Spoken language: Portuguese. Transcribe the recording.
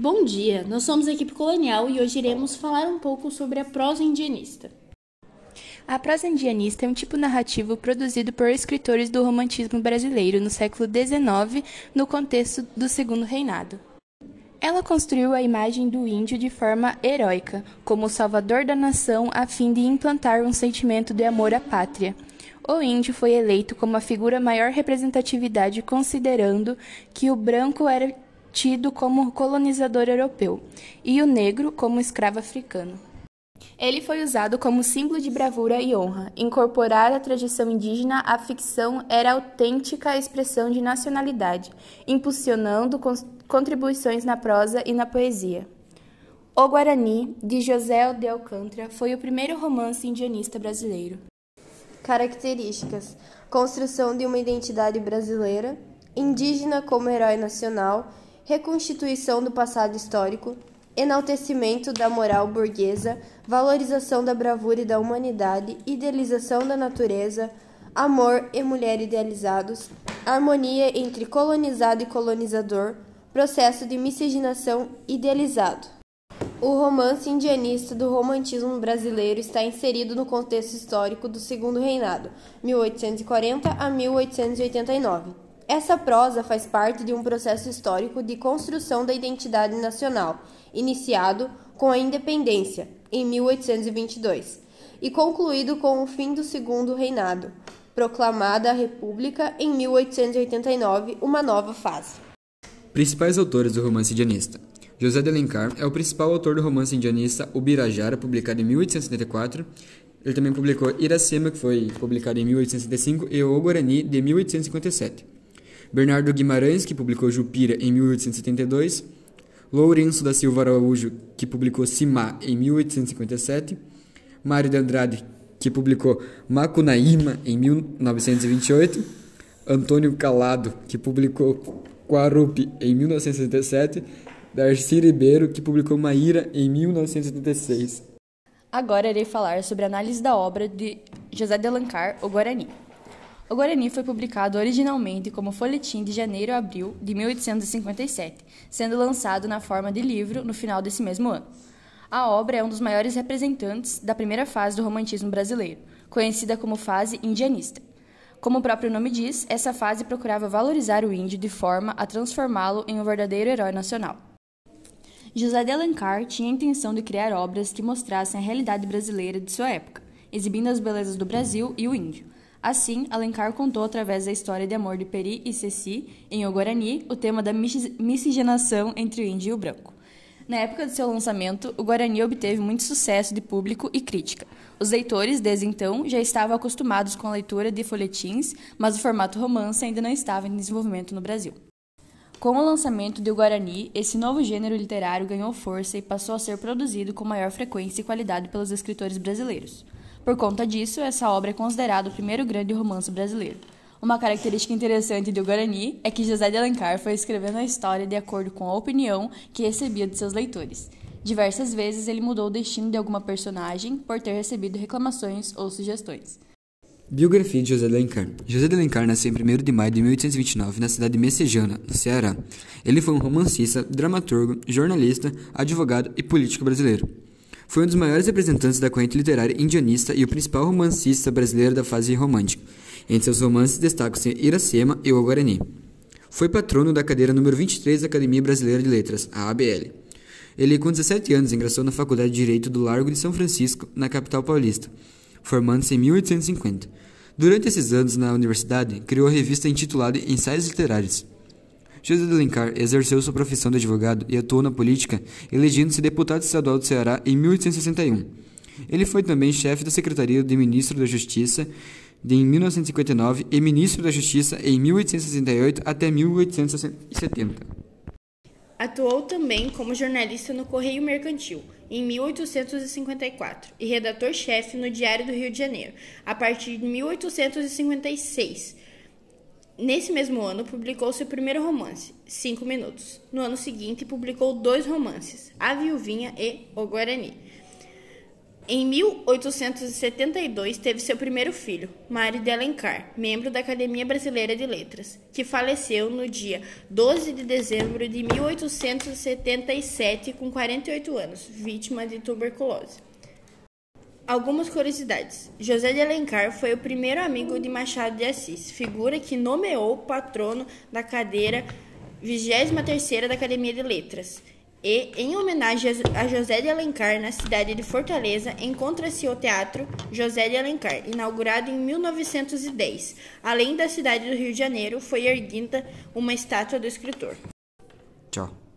Bom dia, nós somos a equipe colonial e hoje iremos falar um pouco sobre a prosa indianista. A prosa indianista é um tipo narrativo produzido por escritores do romantismo brasileiro no século XIX, no contexto do Segundo Reinado. Ela construiu a imagem do índio de forma heróica, como o salvador da nação, a fim de implantar um sentimento de amor à pátria. O índio foi eleito como a figura maior representatividade, considerando que o branco era tido como colonizador europeu e o negro como escravo africano. Ele foi usado como símbolo de bravura e honra. Incorporar a tradição indígena à ficção era autêntica expressão de nacionalidade, impulsionando contribuições na prosa e na poesia. O Guarani, de José de Alcântara, foi o primeiro romance indianista brasileiro. Características: construção de uma identidade brasileira, indígena como herói nacional, reconstituição do passado histórico, enaltecimento da moral burguesa, valorização da bravura e da humanidade, idealização da natureza, amor e mulher idealizados, harmonia entre colonizado e colonizador, processo de miscigenação idealizado. O romance indianista do romantismo brasileiro está inserido no contexto histórico do Segundo Reinado, 1840 a 1889. Essa prosa faz parte de um processo histórico de construção da identidade nacional, iniciado com a independência, em 1822, e concluído com o fim do Segundo Reinado, proclamada a República em 1889, uma nova fase. Principais autores do romance indianista. José de Alencar é o principal autor do romance indianista Ubirajara, publicado em 1874. Ele também publicou Iracema, que foi publicado em 1865, e O Guarani, de 1857. Bernardo Guimarães, que publicou Jupira em 1872, Lourenço da Silva Araújo, que publicou Simá em 1857, Mário de Andrade, que publicou Macunaíma em 1928, Antônio Calado, que publicou Quarupi em 1967, Darcy Ribeiro, que publicou Maíra em 1976. Agora irei falar sobre a análise da obra de José de Alencar, O Guarani. O Guarani foi publicado originalmente como folhetim de janeiro a abril de 1857, sendo lançado na forma de livro no final desse mesmo ano. A obra é um dos maiores representantes da primeira fase do romantismo brasileiro, conhecida como fase indianista. Como o próprio nome diz, essa fase procurava valorizar o índio de forma a transformá-lo em um verdadeiro herói nacional. José de Alencar tinha a intenção de criar obras que mostrassem a realidade brasileira de sua época, exibindo as belezas do Brasil e o índio. Assim, Alencar contou através da história de amor de Peri e Ceci, em O Guarani, o tema da miscigenação entre o índio e o branco. Na época de seu lançamento, o Guarani obteve muito sucesso de público e crítica. Os leitores, desde então, já estavam acostumados com a leitura de folhetins, mas o formato romance ainda não estava em desenvolvimento no Brasil. Com o lançamento de O Guarani, esse novo gênero literário ganhou força e passou a ser produzido com maior frequência e qualidade pelos escritores brasileiros. Por conta disso, essa obra é considerada o primeiro grande romance brasileiro. Uma característica interessante do Guarani é que José de Alencar foi escrevendo a história de acordo com a opinião que recebia de seus leitores. Diversas vezes ele mudou o destino de alguma personagem por ter recebido reclamações ou sugestões. Biografia de José de Alencar. José de Alencar nasceu em 1 de maio de 1829 na cidade de Messejana, no Ceará. Ele foi um romancista, dramaturgo, jornalista, advogado e político brasileiro. Foi um dos maiores representantes da corrente literária indianista e o principal romancista brasileiro da fase romântica. Entre seus romances destacam-se Iracema e O Guarani. Foi patrono da cadeira número 23 da Academia Brasileira de Letras, a ABL. Ele, com 17 anos, ingressou na Faculdade de Direito do Largo de São Francisco, na capital paulista, formando-se em 1850. Durante esses anos na universidade, criou a revista intitulada Ensaios Literários, José de Alencar exerceu sua profissão de advogado e atuou na política, elegendo-se deputado estadual do Ceará em 1861. Ele foi também chefe da Secretaria de Ministro da Justiça de, em 1959 e ministro da Justiça em 1868 até 1870. Atuou também como jornalista no Correio Mercantil em 1854 e redator-chefe no Diário do Rio de Janeiro a partir de 1856 Nesse mesmo ano, publicou seu primeiro romance, Cinco Minutos. No ano seguinte, publicou dois romances, A Viuvinha e O Guarani. Em 1872, teve seu primeiro filho, Mário de Alencar, membro da Academia Brasileira de Letras, que faleceu no dia 12 de dezembro de 1877, com 48 anos, vítima de tuberculose. Algumas curiosidades. José de Alencar foi o primeiro amigo de Machado de Assis, figura que nomeou patrono da cadeira 23ª da Academia de Letras. E, em homenagem a José de Alencar, na cidade de Fortaleza, encontra-se o Teatro José de Alencar, inaugurado em 1910. Além da cidade do Rio de Janeiro, foi erguida uma estátua do escritor. Tchau.